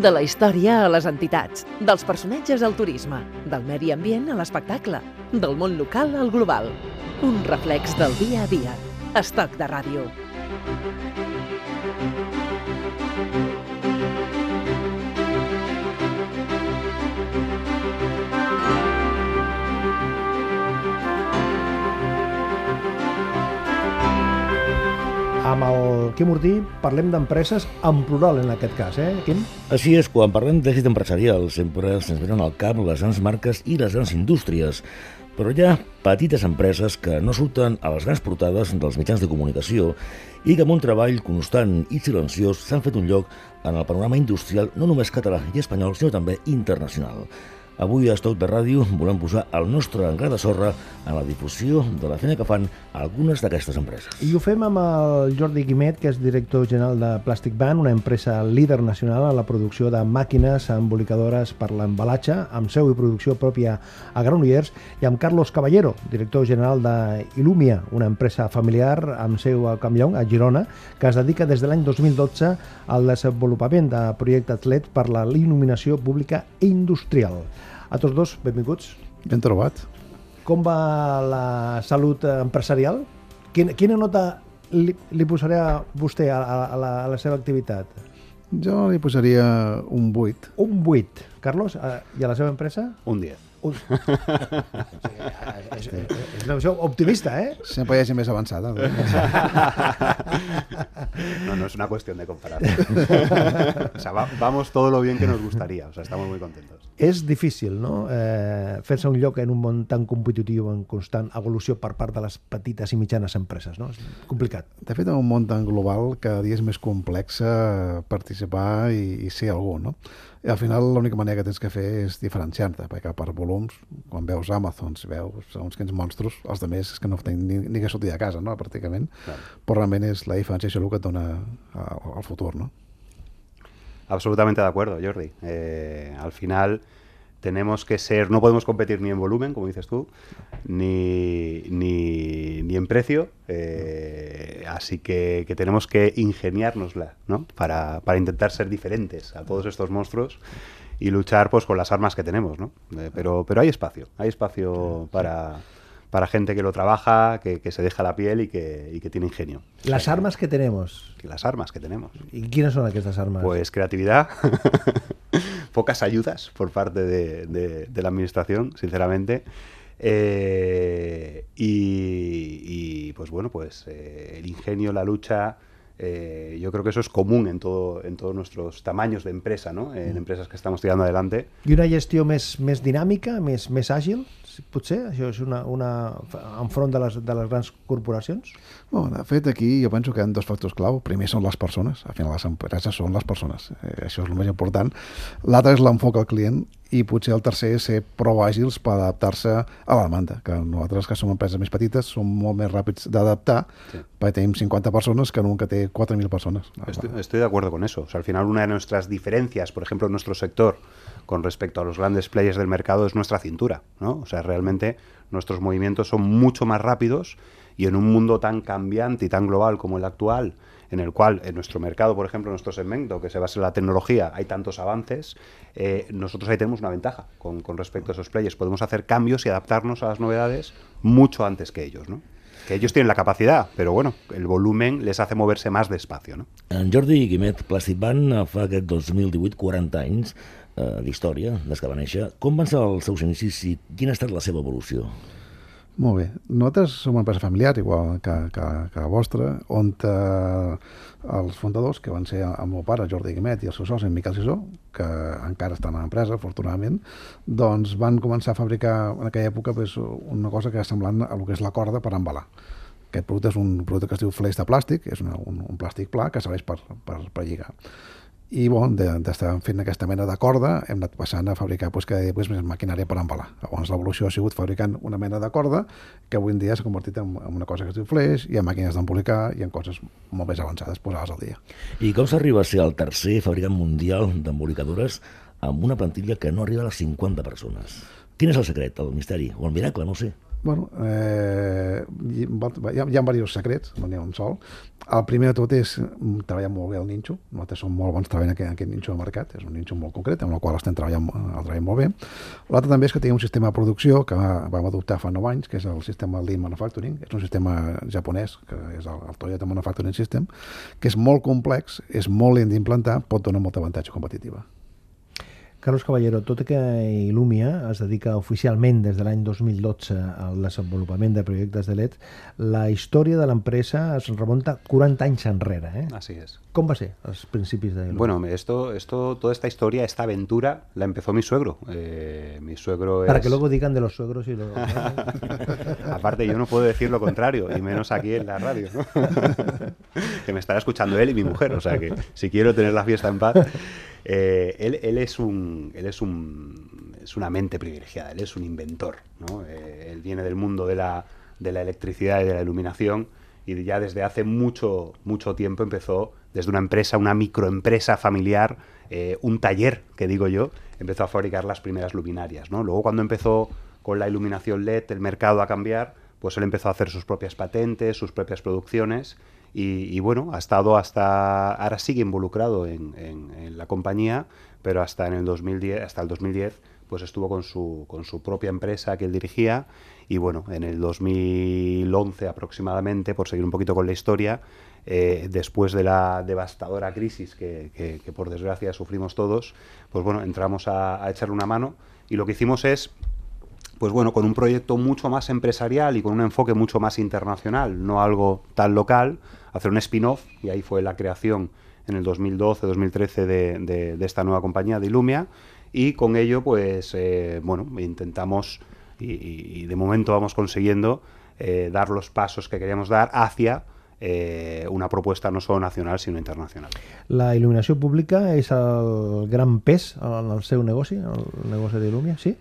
De la història a les entitats, dels personatges al turisme, del medi ambient a l'espectacle, del món local al global. Un reflex del dia a dia. Estoc de ràdio. Amb el Quim Ortí parlem d'empreses en plural en aquest cas, eh, Quim? Així és, quan parlem d'èxit empresarial sempre se'ns venen al cap les grans marques i les grans indústries, però hi ha petites empreses que no surten a les grans portades dels mitjans de comunicació i que amb un treball constant i silenciós s'han fet un lloc en el panorama industrial no només català i espanyol, sinó també internacional. Avui a Estoc de Ràdio volem posar el nostre gra de sorra en la difusió de la feina que fan algunes d'aquestes empreses. I ho fem amb el Jordi Guimet, que és director general de Plastic Band, una empresa líder nacional en la producció de màquines embolicadores per l'embalatge, amb seu i producció pròpia a Granollers, i amb Carlos Caballero, director general de Illumia, una empresa familiar amb seu a Campllong, a Girona, que es dedica des de l'any 2012 al desenvolupament de projectes LED per la il·luminació pública i industrial. A tots dos, benvinguts. Ben trobat. Com va la salut empresarial? Quina, quina nota li, li posaré a vostè a, a, a, la, a la seva activitat? Jo li posaria un 8. Un 8. Carlos, a, i a la seva empresa? Un 10. Un... és, és, és una visió optimista, ¿eh? Sempre hi ha gent més avançada. No, no es una cuestión de comparación. o sea, va, vamos todo lo bien que nos gustaría. O sea, estamos muy contentos. És difícil, no?, eh, fer-se un lloc en un món tan competitiu en constant evolució per part de les petites i mitjanes empreses, no? És complicat. De fet, en un món tan global, cada dia és més complex eh, participar i, i ser algú, no? I al final l'única manera que tens que fer és diferenciar-te, perquè per volums, quan veus Amazon, si veus uns quins monstros, els altres és que no tenen ni, ni que sortir de casa, no?, pràcticament. Claro. Però realment és la diferenciació el que et dona al futur, no? Absolutamente de acuerdo, Jordi. Eh, al final tenemos que ser, no podemos competir ni en volumen, como dices tú, ni, ni, ni en precio, eh, así que, que, tenemos que ingeniárnosla, ¿no? Para, para, intentar ser diferentes a todos estos monstruos y luchar pues con las armas que tenemos, ¿no? Eh, pero, pero hay espacio, hay espacio para para gente que lo trabaja, que, que se deja la piel y que, y que tiene ingenio. Las armas que tenemos. Las armas que tenemos. ¿Y quiénes son estas armas? Pues creatividad, pocas ayudas por parte de, de, de la administración, sinceramente. Eh, y, y, pues bueno, pues eh, el ingenio, la lucha, eh, yo creo que eso es común en, todo, en todos nuestros tamaños de empresa, ¿no? en empresas que estamos tirando adelante. I una gestió més, més dinàmica, més, més àgil? Potser això és una, una enfront de les, de les grans corporacions? Bueno, de fet, aquí jo penso que hi ha dos factors clau. Primer són les persones. Al final, les empreses són les persones. Eh, això és el més important. L'altre és l'enfoc al client i potser el tercer és ser prou àgils per adaptar-se a la demanda, que nosaltres que som empreses més petites som molt més ràpids d'adaptar sí. perquè tenim 50 persones que en un que té 4.000 persones. Estoy, estoy de acuerdo con eso. O sea, al final una de nuestras diferencias, por ejemplo, en nuestro sector con respecto a los grandes players del mercado es nuestra cintura, ¿no? O sea, realmente nuestros movimientos son mucho más rápidos y en un mundo tan cambiante y tan global como el actual, en el cual en nuestro mercado, por ejemplo, nuestro segmento, que se basa en la tecnología, hay tantos avances, eh, nosotros ahí tenemos una ventaja con, respecto a esos players. Podemos hacer cambios y adaptarnos a las novedades mucho antes que ellos, ¿no? Que ellos tienen la capacidad, pero bueno, el volumen les hace moverse más despacio, ¿no? Jordi Guimet, Plastic Band fa aquest 2018 40 anys eh, d'història, des que va néixer. Com van ser els seus inicis i quina ha estat la seva evolució? Molt bé. Nosaltres som una empresa familiar, igual que, que, que la vostra, on eh, els fundadors, que van ser el meu pare, Jordi Guimet, i el seu soci, en Miquel Sisó, que encara estan a l'empresa, afortunadament, doncs van començar a fabricar en aquella època pues, una cosa que és semblant a el que és la corda per embalar. Aquest producte és un producte que es diu fleix de plàstic, és una, un, un plàstic pla que serveix per, per, per lligar i bon, d'estar fent aquesta mena de corda hem anat passant a fabricar pues, cada dia pues, més maquinària per embalar. Llavors l'evolució ha sigut fabricant una mena de corda que avui en dia s'ha convertit en, en una cosa que es diu flash i en màquines d'embolicar i en coses molt més avançades posades al dia. I com s'arriba a ser el tercer fabricant mundial d'embolicadores amb una plantilla que no arriba a les 50 persones? Quin és el secret, el misteri o el miracle, no sé? Bueno, eh, hi, ha, hi ha diversos secrets, no n'hi ha un sol. El primer de tot és treballar molt bé el ninxo. Nosaltres som molt bons treballant aquest, aquest ninxo de mercat. És un ninxo molt concret, amb el qual estem treballant, el treballant molt bé. L'altre també és que tenim un sistema de producció que vam adoptar fa 9 anys, que és el sistema Lean Manufacturing. És un sistema japonès, que és el, el Toyota Manufacturing System, que és molt complex, és molt lent d'implantar, pot donar molta avantatge competitiva. Carlos Caballero, tot i que Illumia es dedica oficialment des de l'any 2012 al desenvolupament de projectes de LED, la història de l'empresa es remunta 40 anys enrere. ¿eh? Así es. Com va ser els principis de Illumia? Bueno, esto, esto, toda esta historia, esta aventura, la empezó mi suegro. Eh, mi suegro Para que luego digan de los suegros y los... Aparte, yo no puedo decir lo contrario, y menos aquí en la radio, ¿no? que me estará escuchando él y mi mujer, o sea que si quiero tener la fiesta en paz... Eh, él, es un es un es una mente privilegiada, él es un inventor, ¿no? Eh, él viene del mundo de la, de la electricidad y de la iluminación y ya desde hace mucho mucho tiempo empezó desde una empresa, una microempresa familiar, eh, un taller, que digo yo, empezó a fabricar las primeras luminarias, ¿no? Luego cuando empezó con la iluminación LED el mercado a cambiar, pues él empezó a hacer sus propias patentes, sus propias producciones y, bueno, ha estado hasta, ahora sigue involucrado en, la compañía, pero hasta en el 2010, hasta el 2010, pues estuvo con su, con su propia empresa que él dirigía y bueno, en el 2011 aproximadamente, por seguir un poquito con la historia, eh, después de la devastadora crisis que, por desgracia sufrimos todos, pues bueno, entramos a echarle una mano y lo que hicimos es pues bueno, con un proyecto mucho más empresarial y con un enfoque mucho más internacional, no algo tan local, hacer un spin-off, y ahí fue la creación en el 2012-2013 de, de, de, esta nueva compañía de Illumia, y con ello, pues, eh, bueno, intentamos, y, de momento vamos consiguiendo eh, dar los pasos que queríamos dar hacia eh, una propuesta no solo nacional, sinó internacional. La il·luminació pública és el gran pes en el seu negoci, el sí?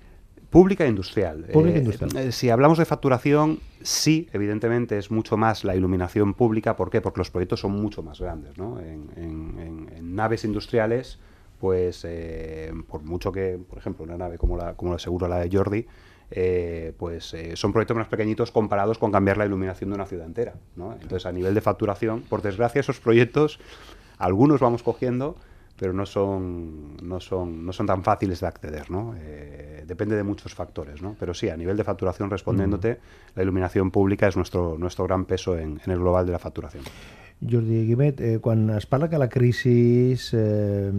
Pública e industrial. Pública e industrial. Eh, si hablamos de facturación, sí, evidentemente es mucho más la iluminación pública. ¿Por qué? Porque los proyectos son mucho más grandes. ¿no? En, en, en, en, naves industriales, pues eh, por mucho que, por ejemplo, una nave como la, como la seguro la de Jordi, eh, pues eh, son proyectos más pequeñitos comparados con cambiar la iluminación de una ciudad entera. ¿no? Entonces, a nivel de facturación, por desgracia, esos proyectos, algunos vamos cogiendo, pero no son, no son, no son tan fáciles de acceder, ¿no? Eh, depende de muchos factores, ¿no? Pero sí, a nivel de facturación, respondiéndote, mm. la iluminación pública es nuestro, nuestro gran peso en, en el global de la facturación. Jordi Guimet, eh, quan es parla que la crisi eh,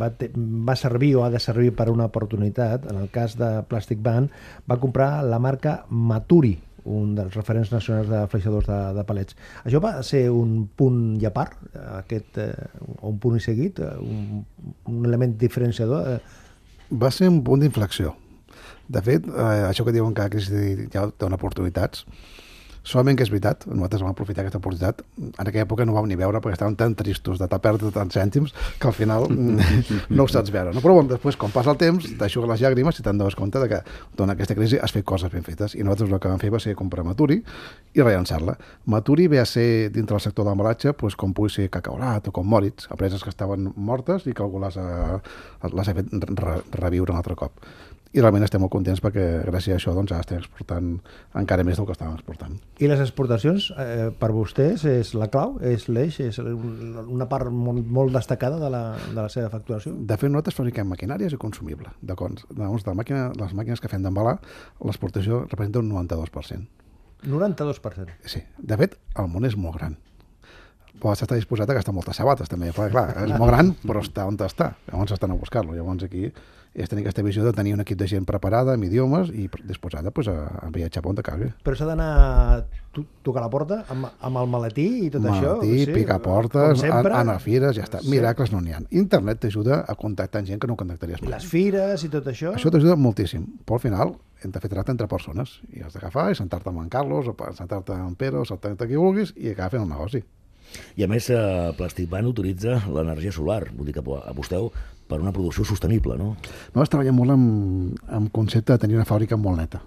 va, te, va servir o ha de servir per una oportunitat, en el cas de Plastic Band, va comprar la marca Maturi, un dels referents nacionals de fleixadors de, de palets. Això va ser un punt i a part, aquest, eh, un punt i seguit, un, un element diferenciador? Eh? Va ser un punt d'inflexió. De fet, eh, això que diuen que la crisi ja dona oportunitats, Solament que és veritat, nosaltres vam aprofitar aquesta oportunitat. En aquella època no ho vam ni veure perquè estàvem tan tristos de perdre tants cèntims que al final no ho saps veure. No? Però bon, després, quan passa el temps, t'aixugues les llàgrimes i te'n dones compte de que durant aquesta crisi has fet coses ben fetes. I nosaltres el que vam fer va ser comprar Maturi i rellançar-la. Maturi ve a ser, dintre del sector de l'embalatge, doncs, com pugui ser Cacaolat o com Moritz, empreses que estaven mortes i que algú les ha, les ha fet re reviure un altre cop i realment estem molt contents perquè gràcies a això doncs, estem exportant encara més del que estàvem exportant. I les exportacions, eh, per vostès, és la clau? És l'eix? És una part molt, molt destacada de la, de la seva facturació? De fet, nosaltres fabriquem maquinàries i consumible. De, doncs, de màquina, les màquines que fem d'embalar, l'exportació representa un 92%. 92%? Sí. De fet, el món és molt gran pots estar disposat a gastar moltes sabates també, perquè clar, és molt gran però està on està, llavors estan a buscar-lo llavors aquí és tenir aquesta visió de tenir un equip de gent preparada amb idiomes i disposada pues, a, a viatjar on calgui. Però s'ha d'anar a tocar la porta amb, amb el maletí i tot maletí, això? Maletí, sí, picar portes, anar a fires, ja està. Sí. Miracles no n'hi ha. Internet t'ajuda a contactar amb gent que no contactaries mai. Les fires i tot això? Això t'ajuda moltíssim, però al final hem de fer tracte entre persones i has d'agafar i sentar-te amb en Carlos o sentar-te amb Pere o sentar-te qui vulguis i acabar fent el negoci. I a més, eh, Plastic Band utilitza l'energia solar, vull dir que aposteu per una producció sostenible, no? Nosaltres treballem molt amb, amb concepte de tenir una fàbrica molt neta.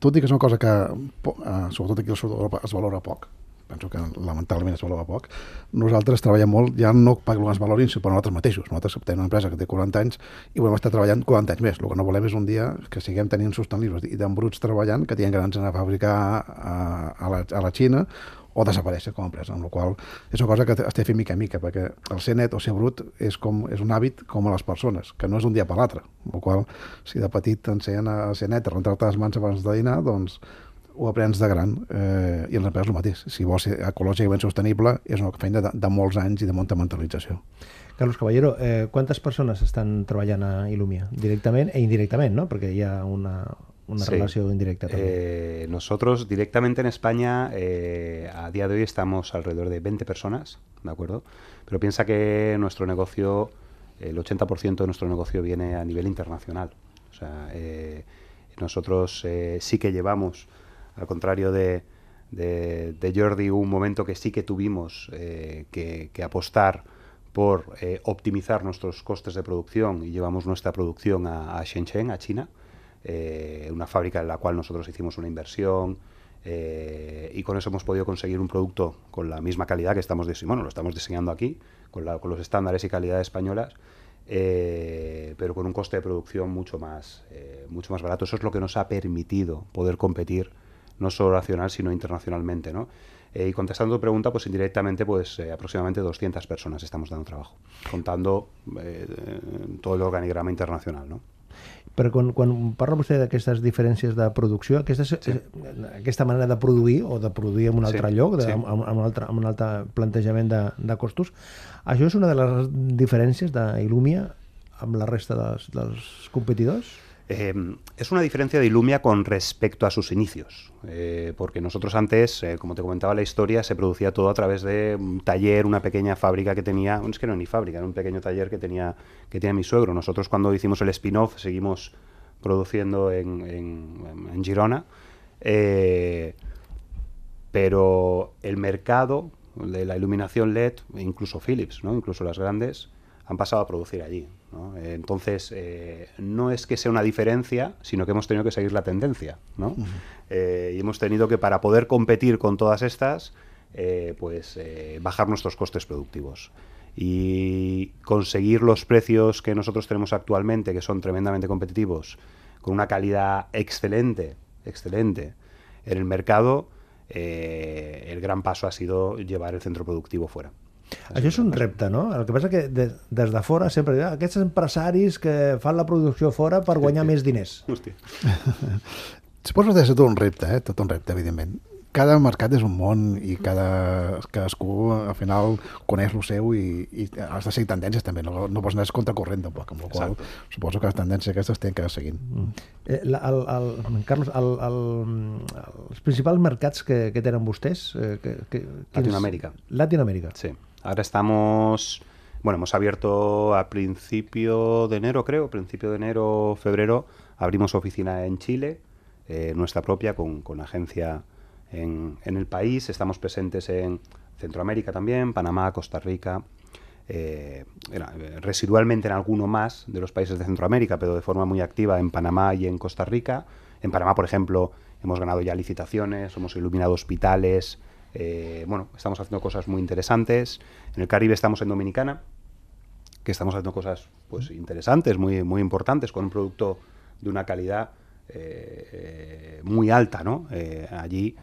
Tot i que és una cosa que, eh, sobretot aquí al sud d'Europa, es valora poc, penso que lamentablement es valora poc, nosaltres treballem molt, ja no perquè ens valorin, sinó per nosaltres mateixos. Nosaltres tenim una empresa que té 40 anys i volem estar treballant 40 anys més. El que no volem és un dia que siguem tenint sostenibles i d'embruts treballant, que tinguem grans a fabricar a, a, la, a la Xina o desaparèixer com a empresa, amb la qual és una cosa que estem fent mica a mica, perquè el ser net o ser brut és, com, és un hàbit com a les persones, que no és un dia per l'altre, amb la qual si de petit t'ensenyen a ser net, a rentar-te les mans abans de dinar, doncs ho aprens de gran eh, i en l'empresa el mateix. Si vols ser ecològicament sostenible, és una feina de, de molts anys i de molta mentalització. Carlos Caballero, eh, quantes persones estan treballant a Illumia? Directament e indirectament, ¿no? Perquè hi ha una, una sí. relación indirecta también. Eh, nosotros directamente en España, eh, a día de hoy estamos alrededor de 20 personas, ¿de acuerdo? Pero piensa que nuestro negocio, el 80% de nuestro negocio viene a nivel internacional. O sea, eh, nosotros eh, sí que llevamos, al contrario de, de, de, Jordi, un momento que sí que tuvimos eh, que, que, apostar por eh, optimizar nuestros costes de producción y llevamos nuestra producción a, a Shenzhen, a China. Eh, una fábrica en la cual nosotros hicimos una inversión eh, y con eso hemos podido conseguir un producto con la misma calidad que estamos diseñando, lo estamos diseñando aquí, con, los estándares y calidades españolas, eh, pero con un coste de producción mucho más, eh, mucho más barato. Eso es lo que nos ha permitido poder competir no solo nacional, sino internacionalmente, ¿no? Y contestando tu pregunta, pues indirectamente, pues aproximadamente 200 personas estamos dando trabajo, contando todo el organigrama internacional, ¿no? Però quan, quan parla vostè d'aquestes diferències de producció, aquesta, sí. aquesta manera de produir o de produir en un altre sí. lloc, de, sí. amb, amb, un altre, amb un altre plantejament de, de costos, això és una de les diferències d'Illumia amb la resta dels, dels competidors? Eh, es una diferencia de Illumia con respecto a sus inicios, eh, porque nosotros antes, eh, como te comentaba la historia, se producía todo a través de un taller, una pequeña fábrica que tenía, es que no ni fábrica, era un pequeño taller que tenía, que mi suegro. Nosotros cuando hicimos el spin-off seguimos produciendo en, en, Girona, pero el mercado de la iluminación LED, incluso Philips, ¿no? incluso las grandes, han pasado a producir allí. ¿No? Entonces, eh, no es que sea una diferencia, sino que hemos tenido que seguir la tendencia. ¿no? Uh -huh. eh, y hemos tenido que, para poder competir con todas estas, eh, pues bajar nuestros costes productivos. Y conseguir los precios que nosotros tenemos actualmente, que son tremendamente competitivos, con una calidad excelente, excelente en el mercado, el gran paso ha sido llevar el centro productivo fuera. Això és un repte, no? El que passa que de, des de fora sempre diuen ah, aquests empresaris que fan la producció fora per guanyar més diners. Hòstia. Suposo que ha ser tot un repte, eh? tot un repte, evidentment. Cada mercat és un món i cada, cadascú al final coneix el seu i, i has de seguir tendències també, no, no pots anar contracorrent tampoc, amb la qual Exacte. suposo que les tendències aquestes tenen que seguint. Mm. Eh, el, el, Carlos, el, el, els principals mercats que, que tenen vostès... Eh, que, que, Latinoamèrica. Latinoamèrica. Sí. Ahora estamos, bueno, hemos abierto a principio de enero, creo, principio de enero, febrero, abrimos oficina en Chile, eh, nuestra propia, con, con agencia en, el país. Estamos presentes en Centroamérica también, Panamá, Costa Rica, eh, residualmente en alguno más de los países de Centroamérica, pero de forma muy activa en Panamá y en Costa Rica. En Panamá, por ejemplo, hemos ganado ya licitaciones, hemos iluminado hospitales, eh, bueno, estamos haciendo cosas muy interesantes. En el Caribe estamos en Dominicana, que estamos haciendo cosas pues interesantes, muy, muy importantes, con un producto de una calidad eh, muy alta, ¿no? Eh, allí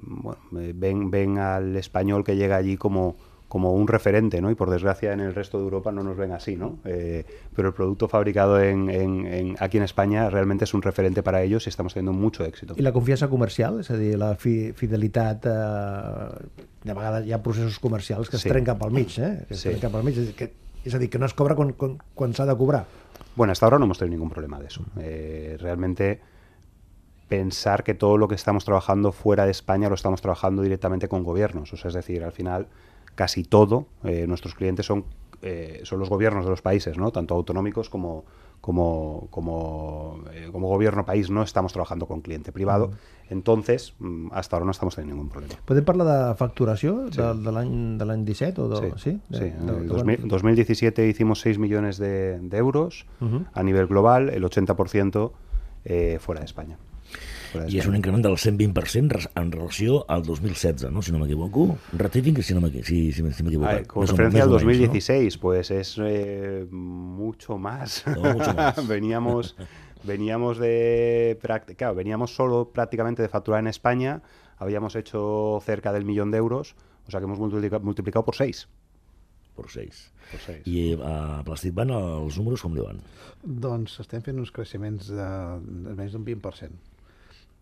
bueno, ven, ven al español que llega allí como como un referente, ¿no? Y por desgracia en el resto de Europa no nos ven así, ¿no? Eh, pero el producto fabricado en, en, en, aquí en España realmente es un referente para ellos y estamos teniendo mucho éxito. I la confiança comercial, és a dir, la fi fidelitat... Eh, de vegades hi ha processos comercials que es sí. trenquen pel mig, eh? Que es sí. trenquen pel mig, és a dir, que, és a dir, que no es cobra quan, quan, quan s'ha de cobrar. Bueno, hasta ahora no hemos tenido ningún problema de eso. Eh, realmente pensar que todo lo que estamos trabajando fuera de España lo estamos trabajando directamente con gobiernos. O sea, es decir, al final casi todo, eh, nuestros clientes son, eh, son los gobiernos de los países, ¿no? tanto autonómicos como, como, como, eh, como gobierno país, no estamos trabajando con cliente privado. Entonces, mm, hasta ahora no estamos teniendo ningún problema. Podem parlar de facturació sí. de, de l'any 17? O de, sí, sí, de, sí. De, en de, 2017 hicimos 6 millones de, de euros uh -huh. a nivel global, el 80% eh, fuera de España. I és un increment del 120% en relació al 2016, ¿no? si no m'equivoco. Ratifiquen si no m'equivoco. Si, si, si ah, con referencia al 2016, ¿no? pues es eh, mucho más. No, mucho más. veníamos, veníamos de... Claro, veníamos solo prácticamente de facturar en España, habíamos hecho cerca del millón de euros, o sea que hemos multiplicado, multiplicado por 6. Per 6. Per 6. I a Plastic Van els números com diuen? Doncs estem fent uns creixements de, de menys d'un 20%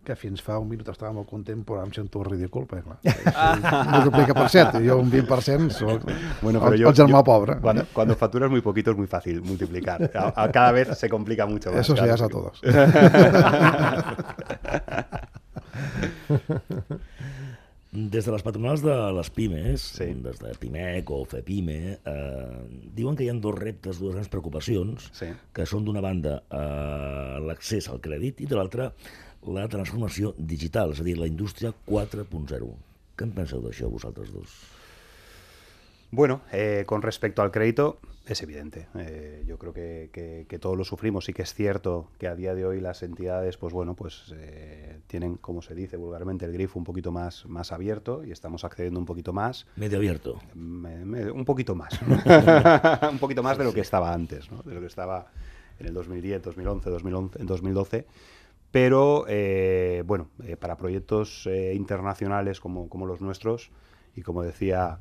que fins fa un minut estava molt content, però em sento ridícul, perquè clar, multiplica per 7, jo un 20% soc bueno, pero el, yo, el germà yo, pobre. Cuando, cuando facturas muy poquito es muy fácil multiplicar. A, a cada vez se complica mucho más. Eso sí, es a todos. Des de les patronals de les pimes, sí. des de PIMEC o FEPIME, eh, diuen que hi ha dos reptes, dues grans preocupacions, sí. que són d'una banda eh, l'accés al crèdit i de l'altra la transformació digital, és a dir, la indústria 4.0. Què en penseu d'això vosaltres dos? Bueno, eh, con respecto al crédito, es evidente. Eh, yo creo que, que, que, todos lo sufrimos y que es cierto que a día de hoy las entidades, pues bueno, pues eh, tienen, como se dice vulgarmente, el grifo un poquito más, más abierto y estamos accediendo un poquito más. Medio abierto. Me, me, un poquito más. un poquito más de lo que estaba antes, ¿no? de lo que estaba en el 2010, 2011, 2011 2012. Pero, eh, bueno, eh, para proyectos eh, internacionales como, los nuestros, y como decía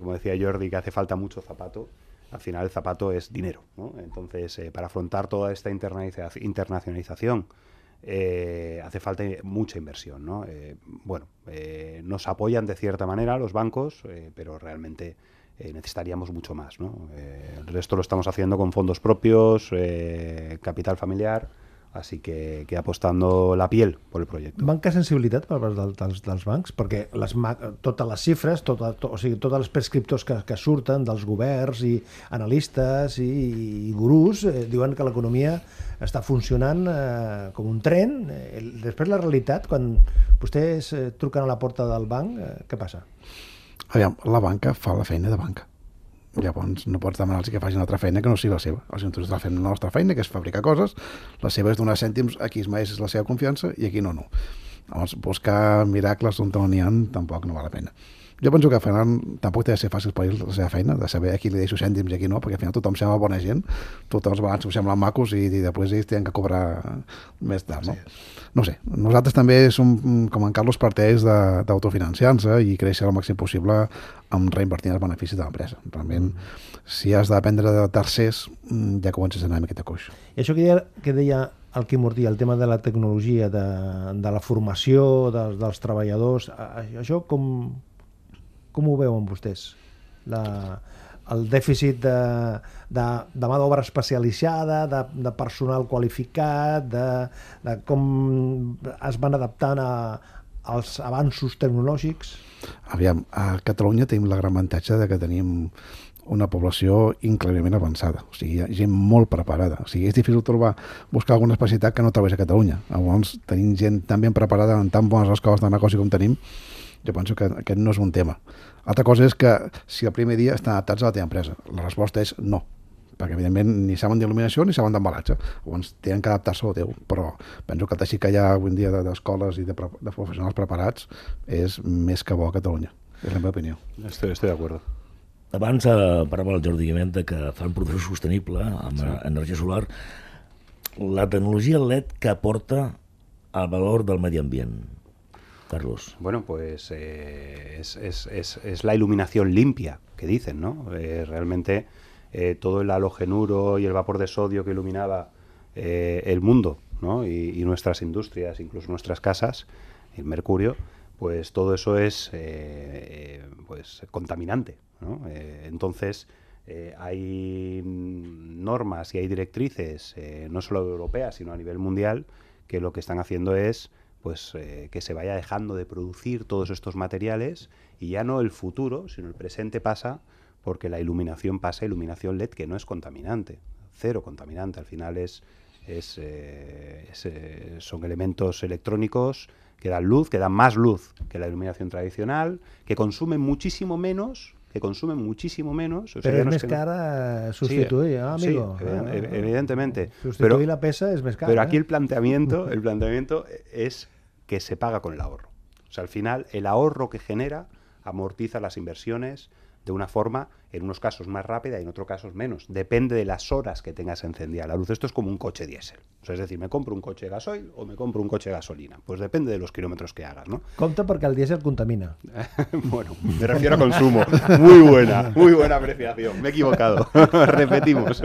como decía Jordi, que hace falta mucho zapato. Al final el zapato es dinero. Entonces, para afrontar toda esta internacionalización, hace falta mucha inversión, ¿no? Bueno, nos apoyan de cierta manera los bancos, pero realmente necesitaríamos mucho más, ¿no? El resto lo estamos haciendo con fondos propios, capital familiar, així que, que apostando la piel per el projecte. Manca sensibilitat per part del, dels, dels bancs? Perquè les, totes les xifres, tota, to, o sigui, tots els prescriptors que, que surten dels governs i analistes i, i gurús eh, diuen que l'economia està funcionant eh, com un tren. Eh, després la realitat, quan vostès eh, truquen a la porta del banc, eh, què passa? Aviam, la banca fa la feina de banca Llavors no pots demanar-los que facin altra feina que no sigui la seva. Els nosaltres estan fent la nostra feina, que és fabricar coses, la seva és donar cèntims a qui es mereix la seva confiança i aquí no, no. Llavors, buscar miracles on no n'hi ha tampoc no val la pena. Jo penso que Ferran tampoc té de ser fàcil per ell la seva feina, de saber a qui li deixo cèntims i a qui no, perquè al final tothom sembla bona gent, tothom els balanços semblen macos i, i després ells tenen que cobrar més tard, no? No sé, nosaltres també som, com en Carlos, parteix d'autofinanciar-se i créixer el màxim possible amb reinvertir els beneficis de l'empresa. Realment, si has de dependre de tercers, ja comences a anar amb aquesta coix. I això que deia, que deia el Quim Ortí, el tema de la tecnologia, de, de la formació dels, dels treballadors, això com, com ho veuen vostès? La, el dèficit de, de, de mà d'obra especialitzada, de, de personal qualificat, de, de com es van adaptant a, als avanços tecnològics? Aviam, a Catalunya tenim la gran avantatge de que tenim una població increïblement avançada, o sigui, hi ha gent molt preparada. O sigui, és difícil trobar, buscar alguna especialitat que no trobés a Catalunya. Llavors, tenim gent tan ben preparada en tan bones escoles de negoci com tenim, jo penso que aquest no és un tema. Altra cosa és que si el primer dia estan adaptats a la teva empresa. La resposta és no, perquè evidentment ni saben d'il·luminació ni saben d'embalatge. Llavors tenen que adaptar-se al teu, però penso que el teixit que hi ha avui dia d'escoles i de, de professionals preparats és més que bo a Catalunya. És la meva opinió. Estoy, estoy d'acord. Abans eh, parlava el Jordi Guiment que fan producció sostenible amb sí. energia solar. La tecnologia LED que aporta al valor del medi ambient Carlos? Bueno, pues eh, es, la iluminación limpia que dicen, ¿no? Eh, realmente eh, todo el halogenuro y el vapor de sodio que iluminaba eh, el mundo, ¿no? Y, y, nuestras industrias, incluso nuestras casas, el mercurio, pues todo eso es pues contaminante, ¿no? Entonces hay normas y hay directrices, no solo europeas, sino a nivel mundial, que lo que están haciendo es pues eh, que se vaya dejando de producir todos estos materiales y ya no el futuro, sino el presente pasa porque la iluminación pasa iluminación LED que no es contaminante, cero contaminante, al final es, es, eh, es eh, son elementos electrónicos que dan luz, que dan más luz que la iluminación tradicional, que consumen muchísimo menos que consumen muchísimo menos. O sea, Però ya és no més que- cara substituir, Sí, ah, amigo. sí, Ah, ah, evidentemente. Sustituir Pero- la pesa car. Pero eh? aquí el planteamiento, el planteamiento es que se paga con el ahorro. O sea, al final, el ahorro que genera amortiza las inversiones de una forma, en unos casos más rápida y en otros casos menos. Depende de las horas que tengas encendida la luz. Esto es como un coche diésel. O sea, es decir, ¿me compro un coche de gasoil o me compro un coche de gasolina? Pues depende de los kilómetros que hagas, ¿no? Compte perquè el dièsel contamina. bueno, me refiero a consumo. Muy buena, muy buena apreciación. Me he equivocado. Repetimos.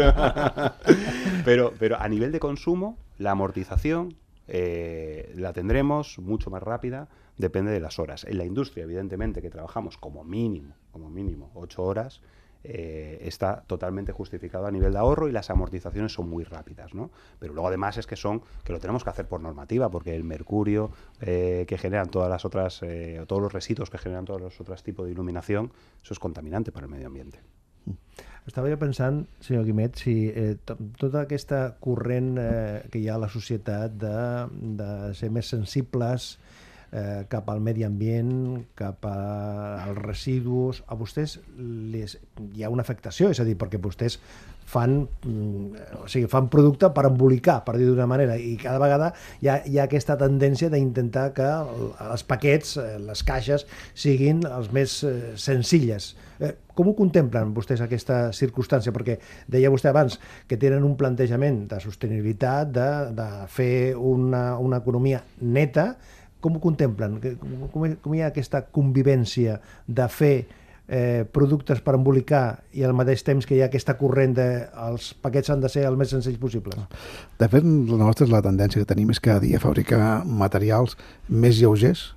pero, pero a nivel de consumo, la amortización eh, la tendremos mucho más rápida, depende de las horas. En la industria, evidentemente, que trabajamos como mínimo, como mínimo, ocho horas, eh, está totalmente justificado a nivel de ahorro y las amortizaciones son muy rápidas, ¿no? Pero luego además es que son que lo tenemos que hacer por normativa, porque el mercurio eh, que generan todas las otras, eh, todos los residuos que generan todos los otros tipos de iluminación, eso es contaminante para el medio ambiente. Estava jo pensant, senyor Guimet, si eh, to- tota aquesta corrent eh, que hi ha a la societat de, de ser més sensibles eh, cap al medi ambient, cap a, als residus, a vostès les, hi ha una afectació, és a dir, perquè vostès fan, mm, o sigui, fan producte per embolicar, per dir d'una manera, i cada vegada hi ha, hi ha aquesta tendència d'intentar que el- els paquets, eh, les caixes, siguin els més eh, senzilles. Com ho contemplen vostès aquesta circumstància? Perquè deia vostè abans que tenen un plantejament de sostenibilitat, de, de fer una, una economia neta. Com ho contemplen? Com, com, hi- ha aquesta convivència de fer eh, productes per embolicar i al mateix temps que hi ha aquesta corrent de els paquets han de ser el més senzills possibles? De fet, la nostra la tendència que tenim és cada dia fabricar materials més lleugers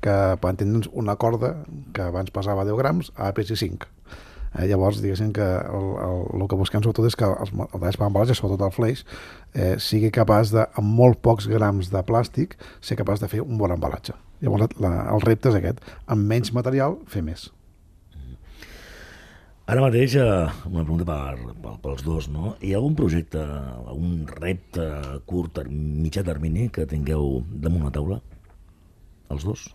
que, per entendre'ns, una corda que abans pesava 10 grams a pesi 5. Eh, llavors, diguéssim que el, el, el que busquem sobretot és que els, el talls per embalatge, sobretot el fleix, eh, sigui capaç de, amb molt pocs grams de plàstic, ser capaç de fer un bon embalatge. Llavors, la, el repte és aquest. Amb menys material, fer més. Ara mateix, eh, una pregunta per, per, pels dos, no? Hi ha algun projecte, algun repte curt, mitjà termini que tingueu damunt la taula? Els dos?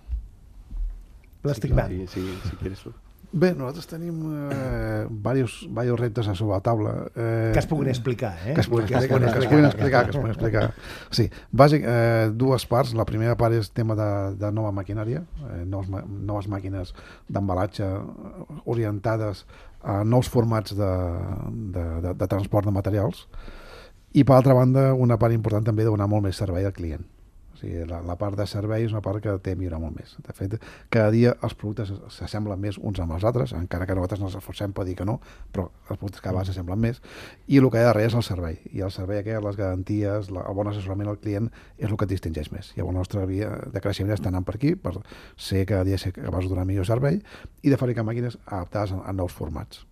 Plastic Sí, Band. sí, sí, si quieres. Bé, nosaltres tenim eh, diversos, diversos reptes a sobre la taula. Eh, Que es puguin explicar, eh? que es puguin Que es explicar, que es puguin explicar, que es puguin explicar. Sí, bàsic, eh, dues parts. La primera part és tema de, de nova maquinària, eh, noves, noves màquines d'embalatge eh, orientades a nous formats de, de, de, de transport de materials i per altra banda una part important també de donar molt més servei al client o sigui, la, la part de servei és una part que té a millorar molt més. De fet, cada dia els productes s'assemblen més uns amb els altres, encara que nosaltres ens esforcem per dir que no, però els productes cada vegada s'assemblen més, i el que hi ha darrere és el servei. I el servei aquest, les garanties, la, el bon assessorament al client, és el que et distingeix més. Llavors, la nostra via de creixement està anant per aquí, per ser cada dia ser capaç de donar millor servei i de fabricar màquines adaptades a, a nous formats.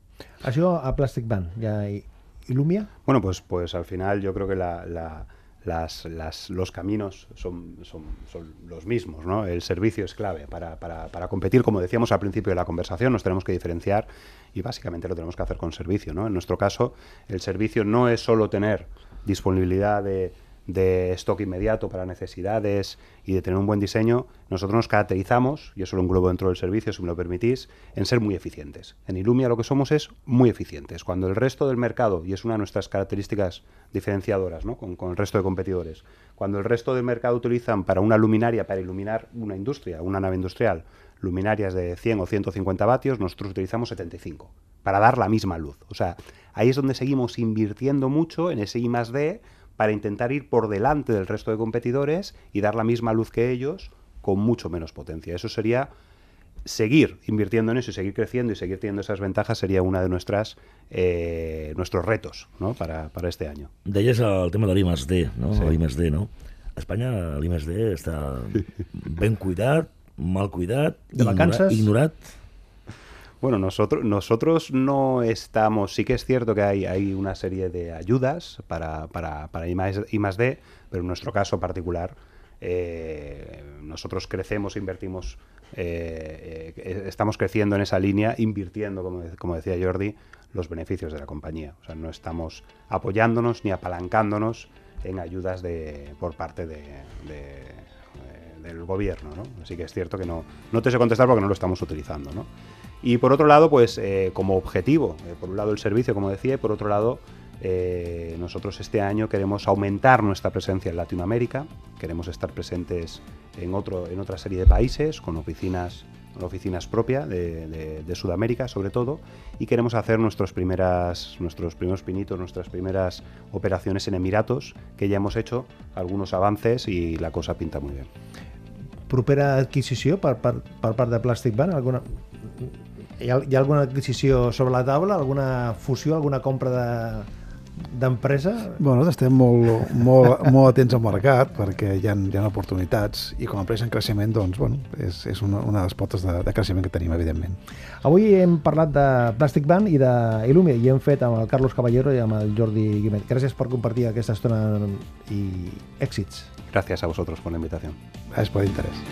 Això a Plastic Band, ja hi Illumia? Bueno, pues, pues al final yo creo que la, la- las, las- los caminos son, son, son los mismos, ¿no? El servicio es clave para, para- para competir, como decíamos al principio de la conversación, nos tenemos que diferenciar y básicamente lo tenemos que hacer con servicio, ¿no? En nuestro caso, el servicio no es solo tener disponibilidad de, de stock inmediato para necesidades y de tener un buen diseño, nosotros nos caracterizamos, y eso lo englobo dentro del servicio, si me lo permitís, en ser muy eficientes. En Illumia lo que somos es muy eficientes. Cuando el resto del mercado, y es una de nuestras características diferenciadoras ¿no? con, con el resto de competidores, cuando el resto del mercado utilizan para una luminaria, para iluminar una industria, una nave industrial, luminarias de 100 o 150 vatios, nosotros utilizamos 75 para dar la misma luz. O sea, ahí es donde seguimos invirtiendo mucho en ese I más D para intentar ir por delante del resto de competidores y dar la misma luz que ellos con mucho menos potencia. Eso sería seguir invirtiendo en eso y seguir creciendo y seguir teniendo esas ventajas sería una de nuestras eh, nuestros retos ¿no? para, para este año. Deies el tema de l'I+D, no? Sí. Sí. L'I+D, no? A Espanya l'I+D està ben cuidat, mal cuidat, De vacances? ignorat. Bueno, nosotros, nosotros no estamos, sí que es cierto que hay, hay una serie de ayudas para, para, para I, más, más D, pero en nuestro caso particular, eh, nosotros crecemos, invertimos, eh, eh, estamos creciendo en esa línea, invirtiendo, como, como decía Jordi, los beneficios de la compañía. O sea, no estamos apoyándonos ni apalancándonos en ayudas de, por parte de, de- del gobierno. ¿no? Así que es cierto que no, no te sé contestar porque no lo estamos utilizando. ¿no? Y por otro lado, pues eh, como objetivo, eh, por un lado el servicio, como decía, y por otro lado, eh, nosotros este año queremos aumentar nuestra presencia en Latinoamérica, queremos estar presentes en, otro, en otra serie de países, con oficinas, con oficinas propias de, Sudamérica sobre todo, y queremos hacer nuestros, primeras, nuestros primeros pinitos, nuestras primeras operaciones en Emiratos, que ya hemos hecho algunos avances y la cosa pinta muy bien. Propera adquisició per, part de Plastic Ban? Alguna, hi, ha, hi ha alguna adquisició sobre la taula? Alguna fusió, alguna compra de d'empresa? Bueno, nosaltres estem molt, molt, molt atents al mercat perquè hi ha, hi ha oportunitats i com a empresa en creixement, doncs, bueno, és, és una, una de les potes de, de creixement que tenim, evidentment. Avui hem parlat de Plastic Ban i d'Illumia i hem fet amb el Carlos Caballero i amb el Jordi Guimet. Gràcies per compartir aquesta estona i èxits. Gracias a vosotros por la invitación. És per interès.